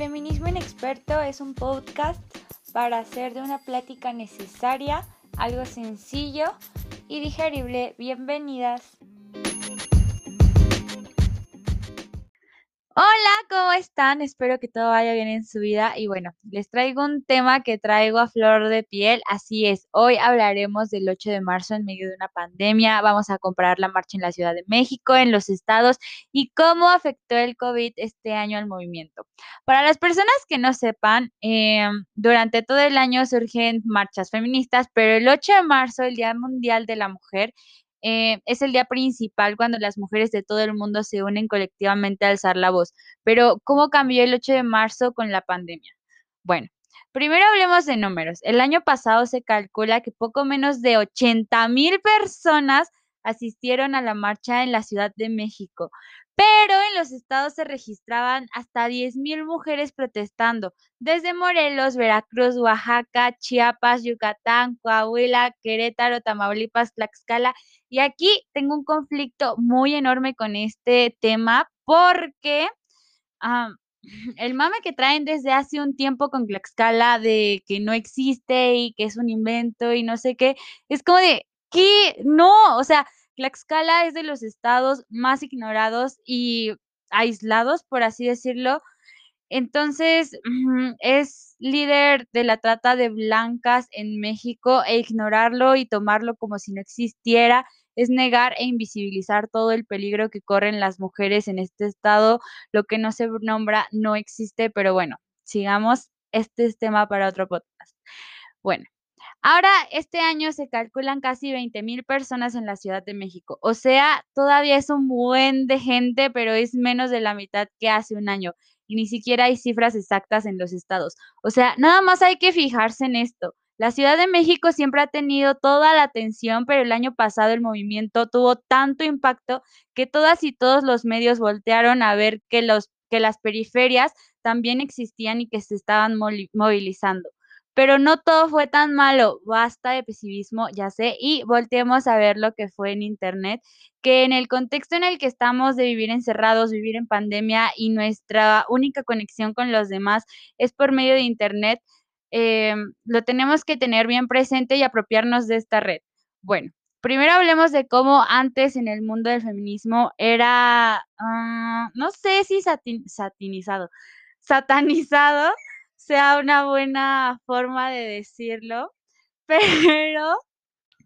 Experto es un podcast para hacer de una plática necesaria algo sencillo y digerible. Bienvenidas. Hola, ¿cómo están? Espero que todo vaya bien en su vida. Y bueno, les traigo un tema que traigo a flor de piel. Así es, hoy hablaremos del 8 de marzo en medio de una pandemia. Vamos a comparar la marcha en la Ciudad de México, en los estados y cómo afectó el COVID este año al movimiento. Para las personas que no sepan, em, durante todo el año surgen marchas feministas, pero el 8 de marzo, el Día Mundial de la Mujer, eh, es el día principal cuando las mujeres de todo el mundo se unen colectivamente a alzar la voz. Pero, ¿cómo cambió el 8 de marzo con la pandemia? Bueno, primero hablemos de números. El año pasado se calcula que poco menos de 80 mil personas asistieron a la marcha en la Ciudad de México, pero en los estados se registraban hasta 10.000 mujeres protestando, desde Morelos, Veracruz, Oaxaca, Chiapas, Yucatán, Coahuila, Querétaro, Tamaulipas, Tlaxcala. Y aquí tengo un conflicto muy enorme con este tema porque el mame que traen desde hace un tiempo con Tlaxcala de que no existe y que es un invento y no sé qué, es como de, ¿qué? No, o sea, Tlaxcala es de los estados más ignorados y aislados, por así decirlo. Entonces, es líder de la trata de blancas en México e ignorarlo y tomarlo como si no existiera es negar e invisibilizar todo el peligro que corren las mujeres en este estado. Lo que no se nombra no existe, pero bueno, sigamos. Este es tema para otro podcast. Bueno, Ahora, este año se calculan casi 20 mil personas en la Ciudad de México. O sea, todavía es un buen de gente, pero es menos de la mitad que hace un año. Y ni siquiera hay cifras exactas en los estados. O sea, nada más hay que fijarse en esto. La Ciudad de México siempre ha tenido toda la atención, pero el año pasado el movimiento tuvo tanto impacto que todas y todos los medios voltearon a ver que, los, que las periferias también existían y que se estaban movilizando. Pero no todo fue tan malo, basta de pesimismo, ya sé, y volteemos a ver lo que fue en Internet, que en el contexto en el que estamos de vivir encerrados, vivir en pandemia y nuestra única conexión con los demás es por medio de Internet, eh, lo tenemos que tener bien presente y apropiarnos de esta red. Bueno, primero hablemos de cómo antes en el mundo del feminismo era, ah, no sé si satinizado, satanizado sea una buena forma de decirlo, pero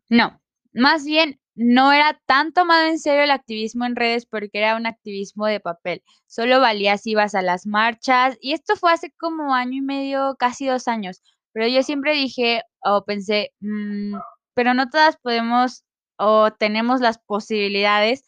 no, más bien no era tan tomado en serio el activismo en redes porque era un activismo de papel. Solo valía si ibas a las marchas y esto fue hace como año y medio, casi dos años. Pero yo siempre dije o pensé, mm, pero no todas podemos o tenemos las posibilidades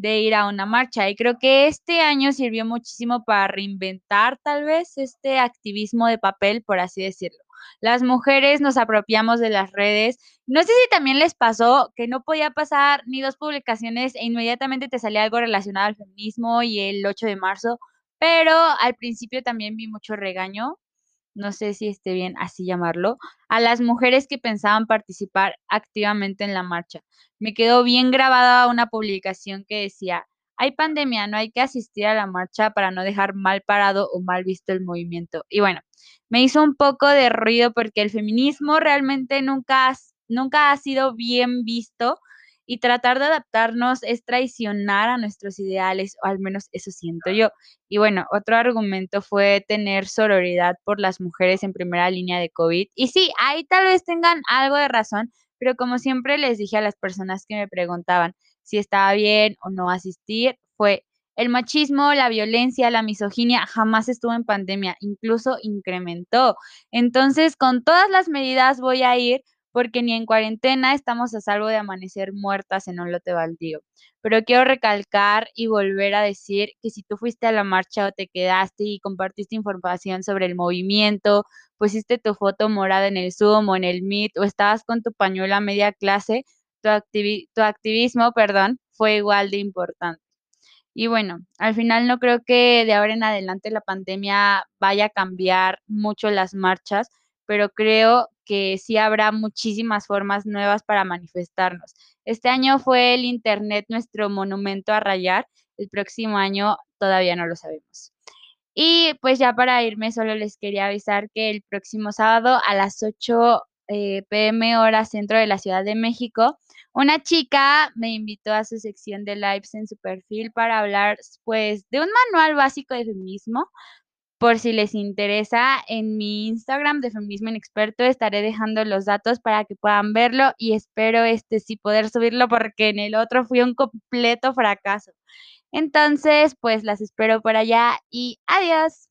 de ir a una marcha. Y creo que este año sirvió muchísimo para reinventar tal vez este activismo de papel, por así decirlo. Las mujeres nos apropiamos de las redes. No sé si también les pasó que no podía pasar ni dos publicaciones e inmediatamente te salía algo relacionado al feminismo y el 8 de marzo, pero al principio también vi mucho regaño no sé si esté bien así llamarlo, a las mujeres que pensaban participar activamente en la marcha. Me quedó bien grabada una publicación que decía, hay pandemia, no hay que asistir a la marcha para no dejar mal parado o mal visto el movimiento. Y bueno, me hizo un poco de ruido porque el feminismo realmente nunca, nunca ha sido bien visto y tratar de adaptarnos es traicionar a nuestros ideales, o al menos eso siento yo. Y bueno, otro argumento fue tener sororidad por las mujeres en primera línea de COVID. Y sí, ahí tal vez tengan algo de razón, pero como siempre les dije a las personas que me preguntaban si estaba bien o no asistir, fue el machismo, la violencia, la misoginia jamás estuvo en pandemia, incluso incrementó. Entonces, con todas las medidas voy a ir porque ni en cuarentena estamos a salvo de amanecer muertas en un lote baldío. Pero quiero recalcar y volver a decir que si tú fuiste a la marcha o te quedaste y compartiste información sobre el movimiento, pusiste tu foto morada en el Zoom o en el Meet o estabas con tu pañuelo a media clase, tu, tu activismo, perdón, fue igual de importante. Y bueno, al final no creo que de ahora en adelante la pandemia vaya a cambiar mucho las marchas, pero creo que sí habrá muchísimas formas nuevas para manifestarnos. Este año fue el Internet nuestro monumento a rayar, el próximo año todavía no lo sabemos. Y pues ya para irme, solo les quería avisar que el próximo sábado a las 8 eh, pm hora centro de la Ciudad de México, una chica me invitó a su sección de lives en su perfil para hablar pues de un manual básico de feminismo. Por si les interesa, en mi Instagram de Feminismo Inexperto estaré dejando los datos para que puedan verlo y espero este sí poder subirlo porque en el otro fui un completo fracaso. Entonces, pues las espero por allá y adiós.